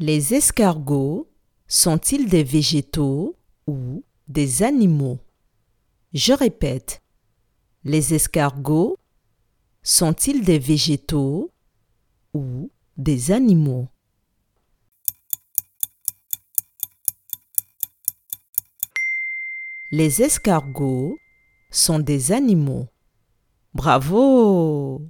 Les escargots sont-ils des végétaux ou des animaux? Je répète. Les escargots sont-ils des végétaux ou des animaux? Les escargots sont des animaux. Bravo